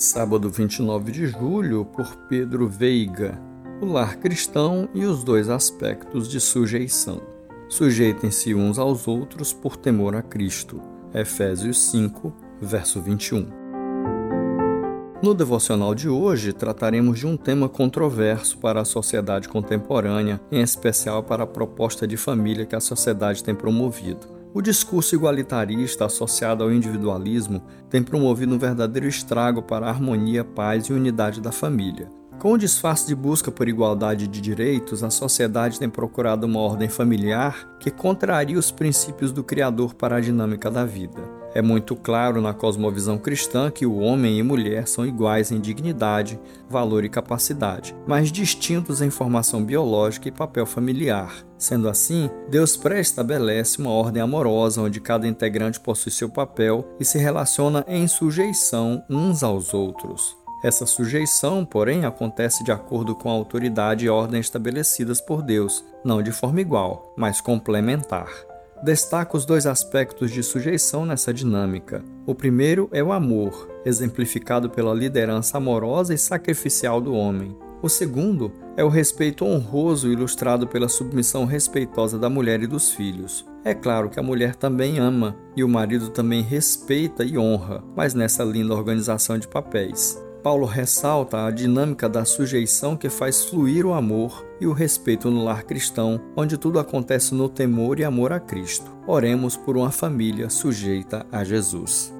Sábado 29 de julho, por Pedro Veiga. O lar cristão e os dois aspectos de sujeição. Sujeitem-se uns aos outros por temor a Cristo. Efésios 5, verso 21. No devocional de hoje, trataremos de um tema controverso para a sociedade contemporânea, em especial para a proposta de família que a sociedade tem promovido o discurso igualitarista associado ao individualismo tem promovido um verdadeiro estrago para a harmonia, paz e unidade da família. Com o disfarce de busca por igualdade de direitos, a sociedade tem procurado uma ordem familiar que contraria os princípios do Criador para a dinâmica da vida. É muito claro na cosmovisão cristã que o homem e mulher são iguais em dignidade, valor e capacidade, mas distintos em formação biológica e papel familiar. Sendo assim, Deus pré-estabelece uma ordem amorosa onde cada integrante possui seu papel e se relaciona em sujeição uns aos outros. Essa sujeição, porém, acontece de acordo com a autoridade e ordem estabelecidas por Deus, não de forma igual, mas complementar. Destaco os dois aspectos de sujeição nessa dinâmica. O primeiro é o amor, exemplificado pela liderança amorosa e sacrificial do homem. O segundo é o respeito honroso ilustrado pela submissão respeitosa da mulher e dos filhos. É claro que a mulher também ama e o marido também respeita e honra, mas nessa linda organização de papéis. Paulo ressalta a dinâmica da sujeição que faz fluir o amor e o respeito no lar cristão, onde tudo acontece no temor e amor a Cristo. Oremos por uma família sujeita a Jesus.